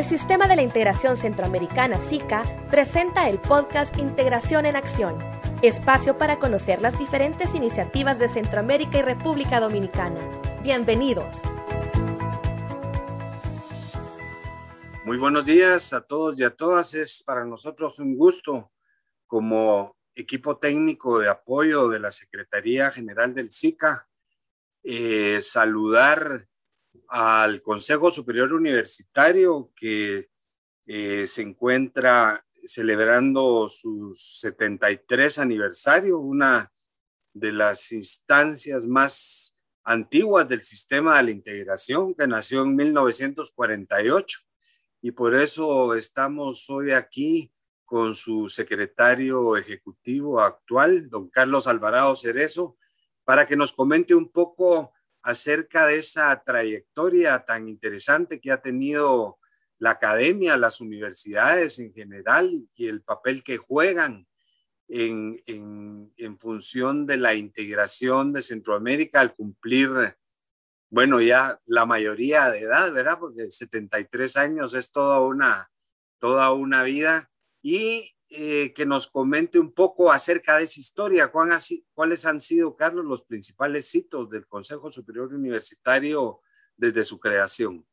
El Sistema de la Integración Centroamericana SICA presenta el podcast Integración en Acción, espacio para conocer las diferentes iniciativas de Centroamérica y República Dominicana. Bienvenidos. Muy buenos días a todos y a todas. Es para nosotros un gusto como equipo técnico de apoyo de la Secretaría General del SICA eh, saludar al Consejo Superior Universitario que eh, se encuentra celebrando su 73 aniversario, una de las instancias más antiguas del sistema de la integración que nació en 1948 y por eso estamos hoy aquí con su secretario ejecutivo actual, don Carlos Alvarado Cerezo, para que nos comente un poco acerca de esa trayectoria tan interesante que ha tenido la academia, las universidades en general y el papel que juegan en, en, función de la integración de Centroamérica al cumplir, bueno, ya la mayoría de edad, ¿verdad? Porque 73 años es toda una, toda una vida. Y eh, que nos comente un poco acerca de esa historia. ¿Cuáles han sido, Carlos, los principales hitos del Consejo Superior Universitario desde su creación?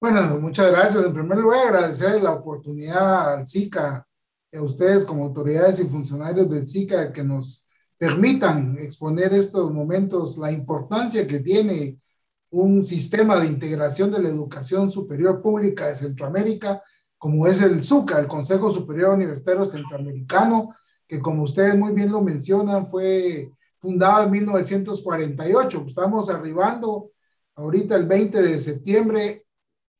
Bueno, muchas gracias. En primer lugar, agradecer la oportunidad al SICA, a ustedes como autoridades y funcionarios del SICA que nos permitan exponer estos momentos, la importancia que tiene un sistema de integración de la educación superior pública de Centroamérica como es el SUCA, el Consejo Superior Universitario Centroamericano, que como ustedes muy bien lo mencionan, fue fundado en 1948. Estamos arribando ahorita el 20 de septiembre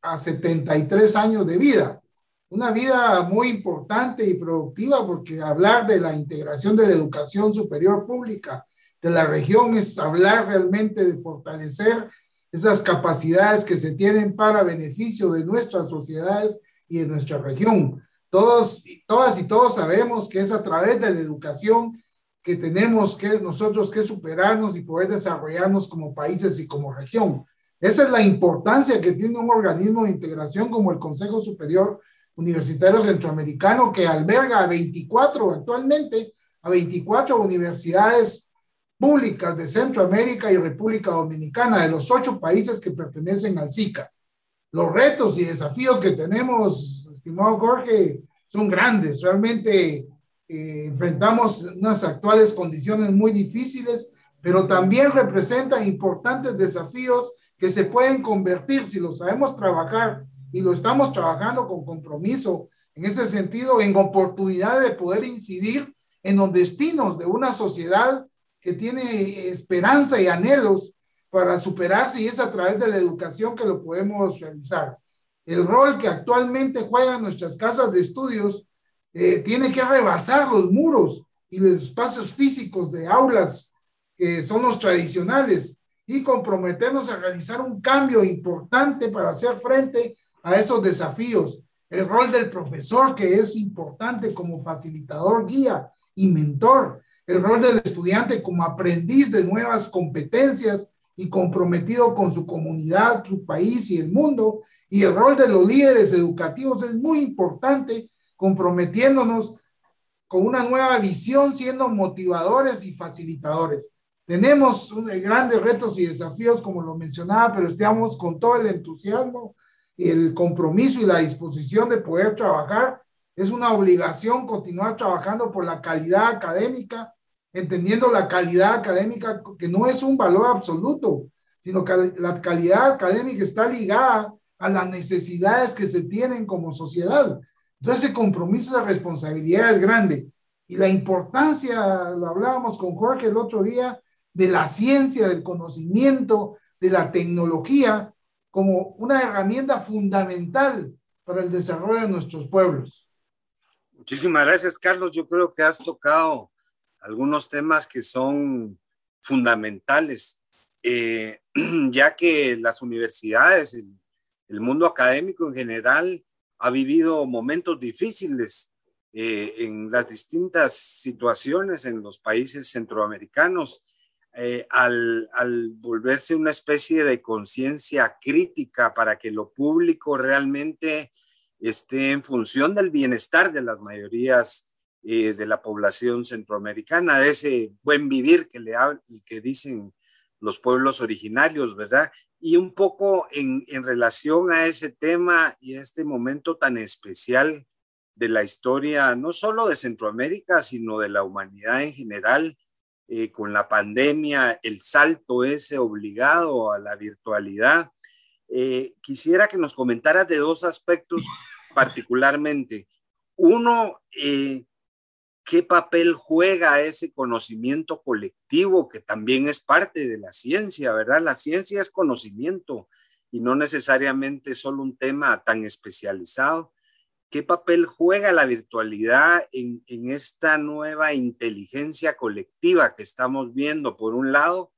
a 73 años de vida. Una vida muy importante y productiva porque hablar de la integración de la educación superior pública de la región es hablar realmente de fortalecer esas capacidades que se tienen para beneficio de nuestras sociedades y en nuestra región. Todos, todas y todos sabemos que es a través de la educación que tenemos que nosotros que superarnos y poder desarrollarnos como países y como región. Esa es la importancia que tiene un organismo de integración como el Consejo Superior Universitario Centroamericano, que alberga a 24 actualmente, a 24 universidades públicas de Centroamérica y República Dominicana, de los ocho países que pertenecen al SICA los retos y desafíos que tenemos, estimado Jorge, son grandes. Realmente eh, enfrentamos unas actuales condiciones muy difíciles, pero también representan importantes desafíos que se pueden convertir, si lo sabemos trabajar y lo estamos trabajando con compromiso, en ese sentido, en oportunidad de poder incidir en los destinos de una sociedad que tiene esperanza y anhelos para superarse y es a través de la educación que lo podemos realizar. El rol que actualmente juegan nuestras casas de estudios eh, tiene que rebasar los muros y los espacios físicos de aulas que son los tradicionales y comprometernos a realizar un cambio importante para hacer frente a esos desafíos. El rol del profesor, que es importante como facilitador, guía y mentor. El rol del estudiante como aprendiz de nuevas competencias y comprometido con su comunidad, su país y el mundo. Y el rol de los líderes educativos es muy importante, comprometiéndonos con una nueva visión, siendo motivadores y facilitadores. Tenemos grandes retos y desafíos, como lo mencionaba, pero estamos con todo el entusiasmo, el compromiso y la disposición de poder trabajar. Es una obligación continuar trabajando por la calidad académica, entendiendo la calidad académica, que no es un valor absoluto, sino que la calidad académica está ligada a las necesidades que se tienen como sociedad. Entonces, ese compromiso de responsabilidad es grande. Y la importancia, lo hablábamos con Jorge el otro día, de la ciencia, del conocimiento, de la tecnología, como una herramienta fundamental para el desarrollo de nuestros pueblos. Muchísimas gracias, Carlos. Yo creo que has tocado algunos temas que son fundamentales, eh, ya que las universidades, el, mundo académico en general, ha vivido momentos difíciles eh, en las distintas situaciones en los países centroamericanos. eh, al, al, volverse una especie de conciencia crítica para que lo público realmente esté en función del bienestar de las mayorías eh, de la población centroamericana, de ese buen vivir que, le que dicen los pueblos originarios, ¿verdad? Y un poco en, en relación a ese tema y a este momento tan especial de la historia, no solo de Centroamérica, sino de la humanidad en general, eh, con la pandemia, el salto ese obligado a la virtualidad. Eh, quisiera que nos comentaras de dos aspectos particularmente. Uno, ¿qué papel juega ese conocimiento colectivo que también es parte de la ciencia, verdad? La ciencia es conocimiento y no necesariamente solo un tema tan especializado. ¿Qué papel juega la virtualidad en, esta nueva inteligencia colectiva que estamos viendo, por un lado?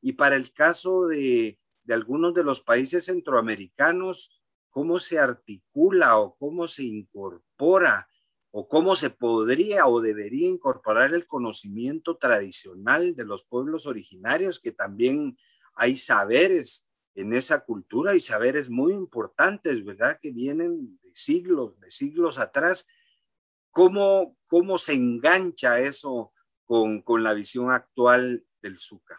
Y para el caso de, algunos de los países centroamericanos, ¿cómo se articula o cómo se incorpora o cómo se podría o debería incorporar el conocimiento tradicional de los pueblos originarios, que también hay saberes en esa cultura y saberes muy importantes, ¿verdad? Que vienen de siglos, de siglos atrás. ¿Cómo, cómo se engancha eso con, con la visión actual del Zucca?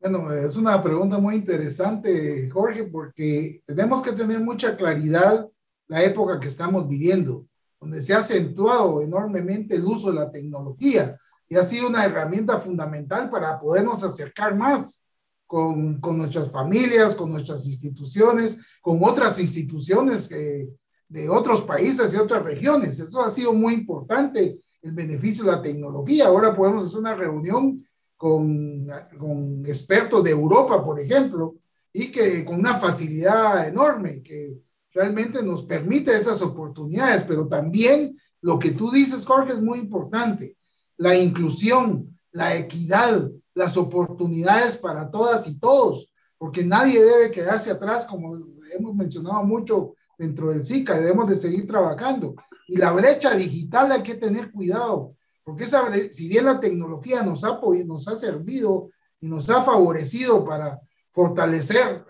Bueno, es una pregunta muy interesante, Jorge, porque tenemos que tener mucha claridad la época que estamos viviendo, donde se ha acentuado enormemente el uso de la tecnología y ha sido una herramienta fundamental para podernos acercar más con, con, nuestras familias, con nuestras instituciones, con otras instituciones eh, de otros países y otras regiones. Eso ha sido muy importante, el beneficio de la tecnología. Ahora podemos hacer una reunión con, con expertos de Europa, por ejemplo, y que con una facilidad enorme, que realmente nos permite esas oportunidades, pero también lo que tú dices, Jorge, es muy importante, la inclusión, la equidad, las oportunidades para todas y todos, porque nadie debe quedarse atrás, como hemos mencionado mucho dentro del SICA, debemos de seguir trabajando. Y la brecha digital hay que tener cuidado, porque esa, si bien la tecnología nos ha, nos ha servido y nos ha favorecido para fortalecer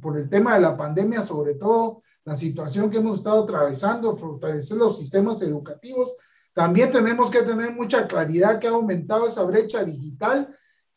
por el tema de la pandemia, sobre todo la situación que hemos estado atravesando, fortalecer los sistemas educativos, también tenemos que tener mucha claridad que ha aumentado esa brecha digital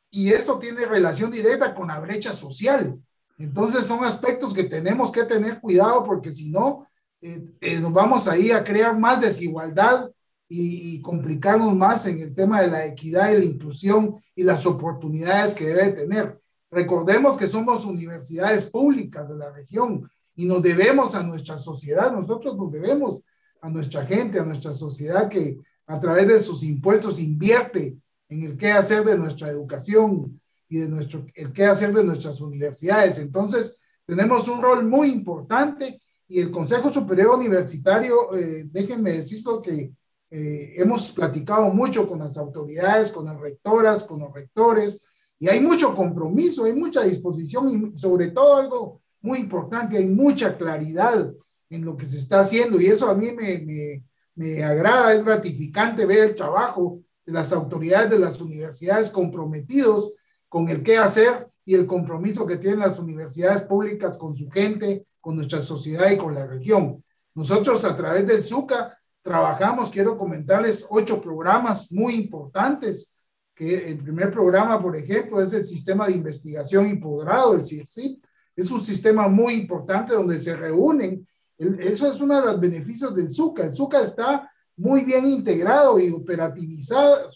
y eso tiene relación directa con la brecha social. Entonces son aspectos que tenemos que tener cuidado porque si no, eh, eh, nos vamos ahí a crear más desigualdad y, y, complicarnos más en el tema de la equidad y la inclusión y las oportunidades que debe tener. Recordemos que somos universidades públicas de la región y nos debemos a nuestra sociedad, nosotros nos debemos a nuestra gente, a nuestra sociedad que a través de sus impuestos invierte en el qué hacer de nuestra educación y de nuestro, el qué hacer de nuestras universidades. Entonces, tenemos un rol muy importante y el Consejo Superior Universitario, eh, déjenme decirlo que eh, hemos platicado mucho con las autoridades, con las rectoras, con los rectores, y hay mucho compromiso, hay mucha disposición y sobre todo algo muy importante, hay mucha claridad en lo que se está haciendo y eso a mí me, me, me agrada, es gratificante ver el trabajo de las autoridades de las universidades comprometidos con el qué hacer y el compromiso que tienen las universidades públicas con su gente, con nuestra sociedad y con la región. Nosotros a través del SUCA trabajamos, quiero comentarles, ocho programas muy importantes, el primer programa, por ejemplo, es el Sistema de Investigación y Posgrado, el CIRCIP. Es un sistema muy importante donde se reúnen eso es uno de los beneficios del SUCA. El SUCA está muy bien integrado y operativiza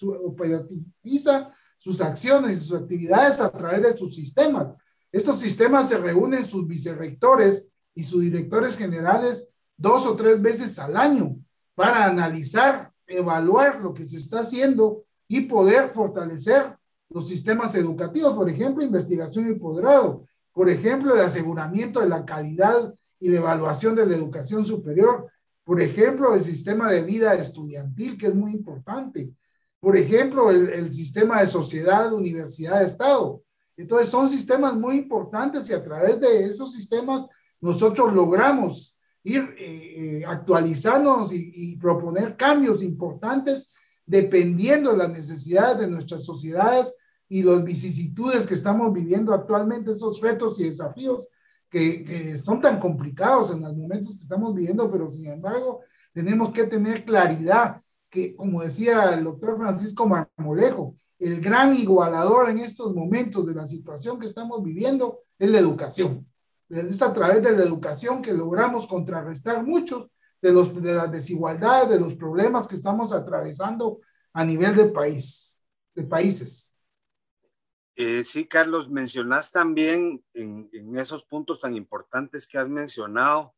sus acciones y sus actividades a través de sus sistemas. Estos sistemas se reúnen sus vicerrectores y sus directores generales dos o tres veces al año para analizar, evaluar lo que se está haciendo y poder fortalecer los sistemas educativos, por ejemplo, investigación y posgrado, por ejemplo, el aseguramiento de la calidad y la evaluación de la educación superior. Por ejemplo, el sistema de vida estudiantil, que es muy importante. Por ejemplo, el, sistema de sociedad, universidad, Estado. Entonces, son sistemas muy importantes y a través de esos sistemas nosotros logramos ir eh, eh, actualizándonos y, y proponer cambios importantes dependiendo de las necesidades de nuestras sociedades y los vicisitudes que estamos viviendo actualmente, esos retos y desafíos que, que, son tan complicados en los momentos que estamos viviendo, pero sin embargo tenemos que tener claridad que, como decía el doctor Francisco Marmolejo, el gran igualador en estos momentos de la situación que estamos viviendo es la educación. Es a través de la educación que logramos contrarrestar muchos de, los, de las desigualdades, de los problemas que estamos atravesando a nivel de país, de países. Eh, sí, Carlos, mencionas también en, en, esos puntos tan importantes que has mencionado,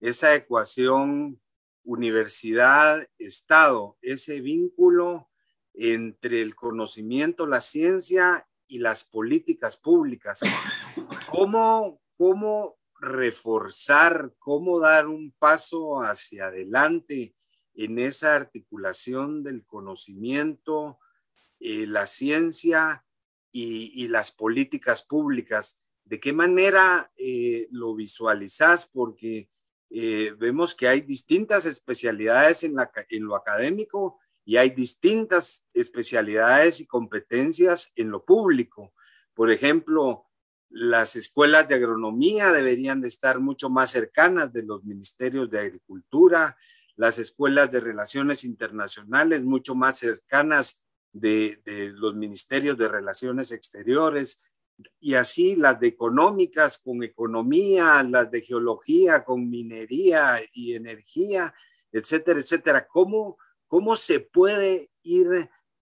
esa ecuación universidad-estado, ese vínculo entre el conocimiento, la ciencia y las políticas públicas. ¿Cómo, cómo reforzar, cómo dar un paso hacia adelante en esa articulación del conocimiento, eh, la ciencia y, las políticas públicas. ¿De qué manera eh, lo visualizas? Porque eh, vemos que hay distintas especialidades en, lo académico y hay distintas especialidades y competencias en lo público. Por ejemplo, las escuelas de agronomía deberían de estar mucho más cercanas de los ministerios de agricultura, las escuelas de relaciones internacionales mucho más cercanas de, los ministerios de relaciones exteriores y así las de económicas con economía, las de geología con minería y energía, etcétera, etcétera. ¿Cómo, cómo se puede ir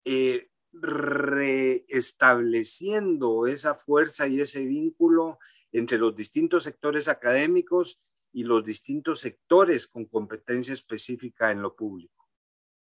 eh, reestableciendo esa fuerza y ese vínculo entre los distintos sectores académicos y los distintos sectores con competencia específica en lo público.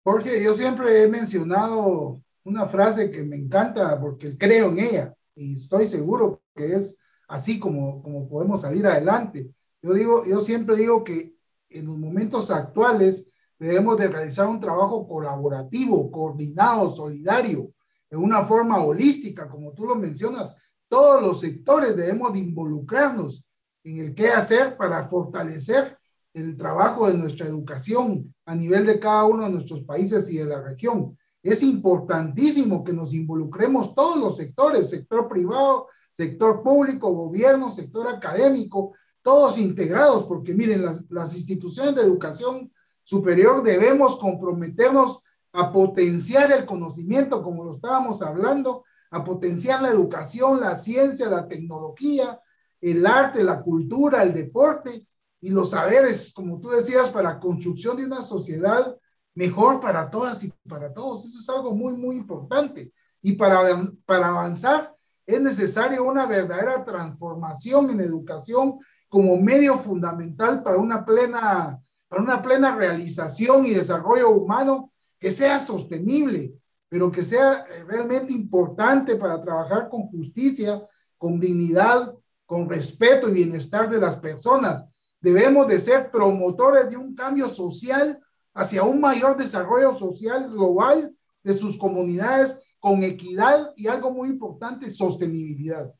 Porque yo siempre he mencionado una frase que me encanta porque creo en ella y estoy seguro que es así como, como podemos salir adelante. Yo digo, yo siempre digo que en los momentos actuales debemos de realizar un trabajo colaborativo, coordinado, solidario, en una forma holística, como tú lo mencionas. Todos los sectores debemos de involucrarnos en el qué hacer para fortalecer el trabajo de nuestra educación a nivel de cada uno de nuestros países y de la región. Es importantísimo que nos involucremos todos los sectores, sector privado, sector público, gobierno, sector académico, todos integrados, porque miren, las, las instituciones de educación superior debemos comprometernos a potenciar el conocimiento, como lo estábamos hablando, a potenciar la educación, la ciencia, la tecnología, el arte, la cultura, el deporte y los saberes, como tú decías, para construcción de una sociedad mejor para todas y para todos. Eso es algo muy, muy importante. Y para, para avanzar es necesaria una verdadera transformación en educación como medio fundamental para una plena, para una plena realización y desarrollo humano que sea sostenible, pero que sea eh, realmente importante para trabajar con justicia, con dignidad, con respeto y bienestar de las personas. Debemos de ser promotores de un cambio social hacia un mayor desarrollo social global de sus comunidades con equidad y algo muy importante, sostenibilidad.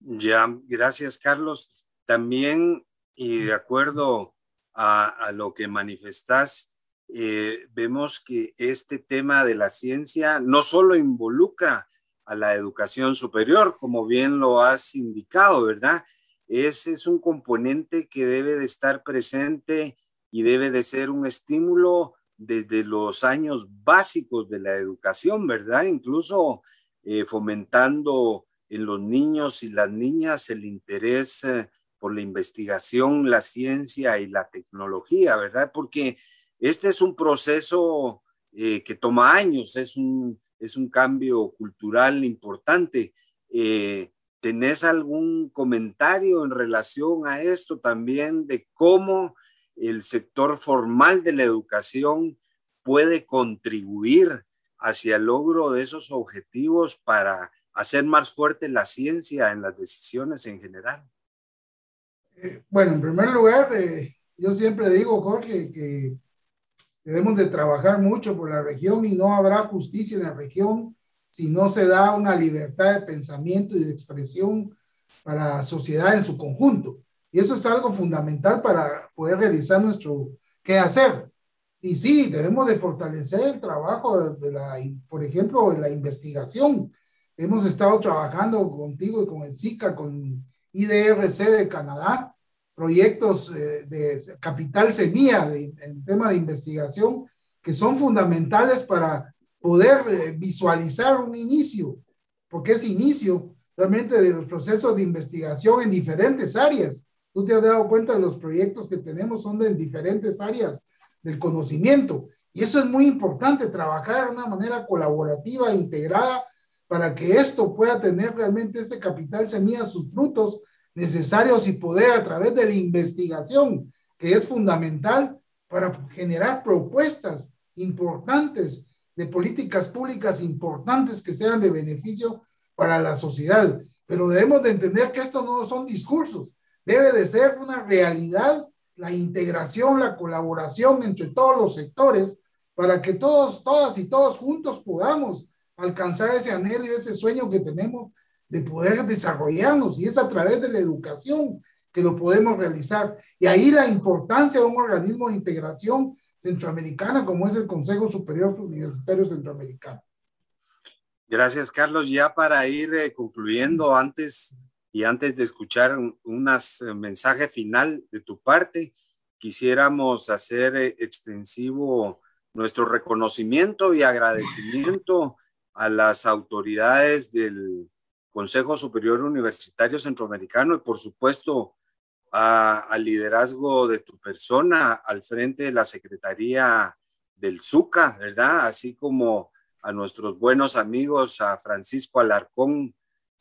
Ya, gracias Carlos. También, y de acuerdo a, a lo que manifestas, eh, vemos que este tema de la ciencia no solo involucra a la educación superior, como bien lo has indicado, ¿verdad? Ese es un componente que debe de estar presente y debe de ser un estímulo desde los años básicos de la educación, ¿verdad? Incluso eh, fomentando en los niños y las niñas el interés eh, por la investigación, la ciencia y la tecnología, ¿verdad? Porque este es un proceso eh, que toma años, es un, es un cambio cultural importante. Eh, ¿Tenés algún comentario en relación a esto también de cómo el sector formal de la educación puede contribuir hacia el logro de esos objetivos para hacer más fuerte la ciencia en las decisiones en general? Eh, bueno, en primer lugar, yo siempre digo, Jorge, que Debemos de trabajar mucho por la región y no habrá justicia en la región si no se da una libertad de pensamiento y de expresión para la sociedad en su conjunto. Y eso es algo fundamental para poder realizar nuestro qué hacer. Y sí, debemos de fortalecer el trabajo de la, por ejemplo, de la investigación. hemos estado trabajando contigo y con el SICA, con IDRC de Canadá, proyectos eh, de capital semilla en tema de investigación que son fundamentales para poder eh, visualizar un inicio, porque es inicio realmente de los procesos de investigación en diferentes áreas. Tú te has dado cuenta de los proyectos que tenemos son de diferentes áreas del conocimiento. Y eso es muy importante, trabajar de una manera colaborativa, integrada, para que esto pueda tener realmente ese capital semilla, sus frutos necesarios y poder a través de la investigación, que es fundamental para generar propuestas importantes de políticas públicas importantes que sean de beneficio para la sociedad. Pero debemos de entender que esto no son discursos, debe de ser una realidad la integración, la colaboración entre todos los sectores para que todos, todas y todos juntos podamos alcanzar ese anhelo y ese sueño que tenemos de poder desarrollarnos y es a través de la educación que lo podemos realizar. Y ahí la importancia de un organismo de integración centroamericana como es el Consejo Superior Universitario Centroamericano. Gracias, Carlos. Ya para ir eh, concluyendo antes y antes de escuchar un eh, mensaje final de tu parte, quisiéramos hacer eh, extensivo nuestro reconocimiento y agradecimiento a las autoridades del Consejo Superior Universitario Centroamericano y por supuesto al liderazgo de tu persona al frente de la Secretaría del SUCA, ¿verdad? Así como a nuestros buenos amigos, a Francisco Alarcón,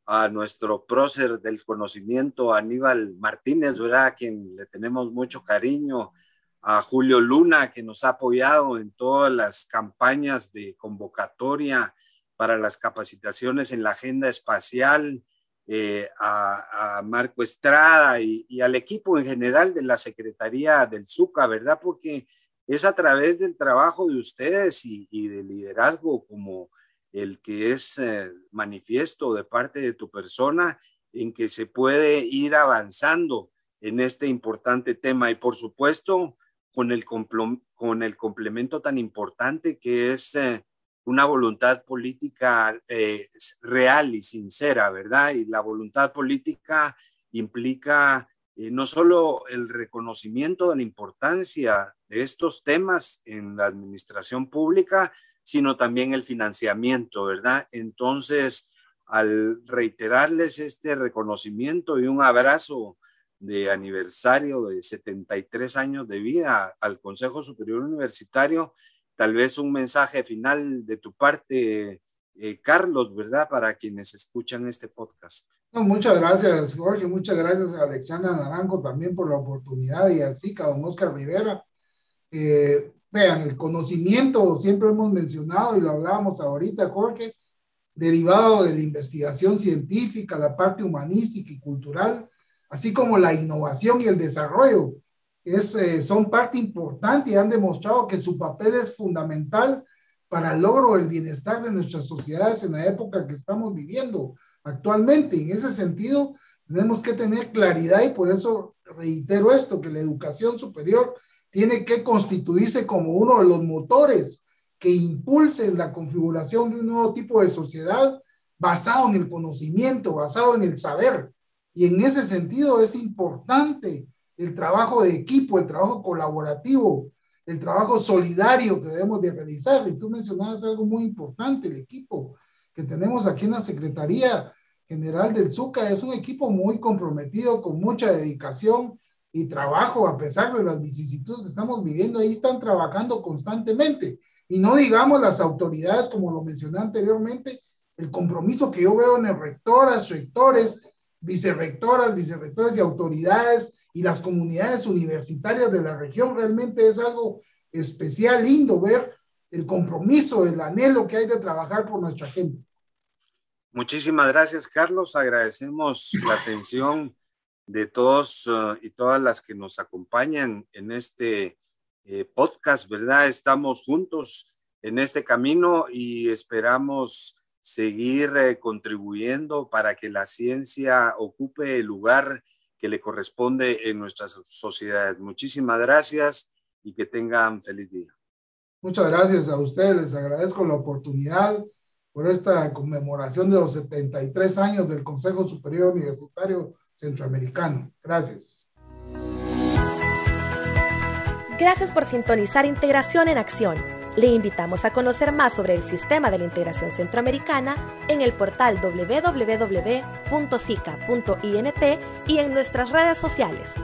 a nuestro prócer del conocimiento, Aníbal Martínez, ¿verdad? A quien le tenemos mucho cariño, a Julio Luna, que nos ha apoyado en todas las campañas de convocatoria para las capacitaciones en la agenda espacial, eh, a, Marco Estrada y, al equipo en general de la Secretaría del SUCA, ¿verdad? Porque es a través del trabajo de ustedes y, y del liderazgo como el que es eh, manifiesto de parte de tu persona en que se puede ir avanzando en este importante tema y por supuesto con el, con el complemento tan importante que es eh, una voluntad política eh, real y sincera, ¿verdad? Y la voluntad política implica eh, no solo el reconocimiento de la importancia de estos temas en la administración pública, sino también el financiamiento, ¿verdad? Entonces, al reiterarles este reconocimiento y un abrazo de aniversario de 73 años de vida al Consejo Superior Universitario, tal vez un mensaje final de tu parte, eh, Carlos, ¿verdad? Para quienes escuchan este podcast. muchas gracias, Jorge. Muchas gracias a Alexandra Naranjo también por la oportunidad y a SICA, don Oscar Rivera. Eh, vean, el conocimiento, siempre hemos mencionado y lo hablábamos ahorita, Jorge, derivado de la investigación científica, la parte humanística y cultural, así como la innovación y el desarrollo eh, son parte importante y han demostrado que su papel es fundamental para el logro del bienestar de nuestras sociedades en la época que estamos viviendo actualmente. En ese sentido, tenemos que tener claridad y por eso reitero esto, que la educación superior tiene que constituirse como uno de los motores que impulsen la configuración de un nuevo tipo de sociedad basado en el conocimiento, basado en el saber. Y en ese sentido es importante el trabajo de equipo, el trabajo colaborativo, el trabajo solidario que debemos de realizar. Y tú mencionabas algo muy importante, el equipo que tenemos aquí en la Secretaría General del SUCA es un equipo muy comprometido, con mucha dedicación y trabajo, a pesar de las vicisitudes que estamos viviendo, ahí están trabajando constantemente. Y no digamos las autoridades, como lo mencioné anteriormente, el compromiso que yo veo en el rectoras, rectores, vicerrectoras, vicerrectores y autoridades y las comunidades universitarias de la región. Realmente es algo especial, lindo ver el compromiso, el anhelo que hay de trabajar por nuestra gente. Muchísimas gracias, Carlos. Agradecemos la atención de todos uh, y todas las que nos acompañan en este eh, podcast, ¿verdad? Estamos juntos en este camino y esperamos seguir eh, contribuyendo para que la ciencia ocupe el lugar que le corresponde en nuestras sociedades. Muchísimas gracias y que tengan feliz día. Muchas gracias a ustedes, les agradezco la oportunidad por esta conmemoración de los 73 años del Consejo Superior Universitario Centroamericano. Gracias. Gracias por sintonizar Integración en Acción. Le invitamos a conocer más sobre el sistema de la integración centroamericana en el portal www.sica.int y en nuestras redes sociales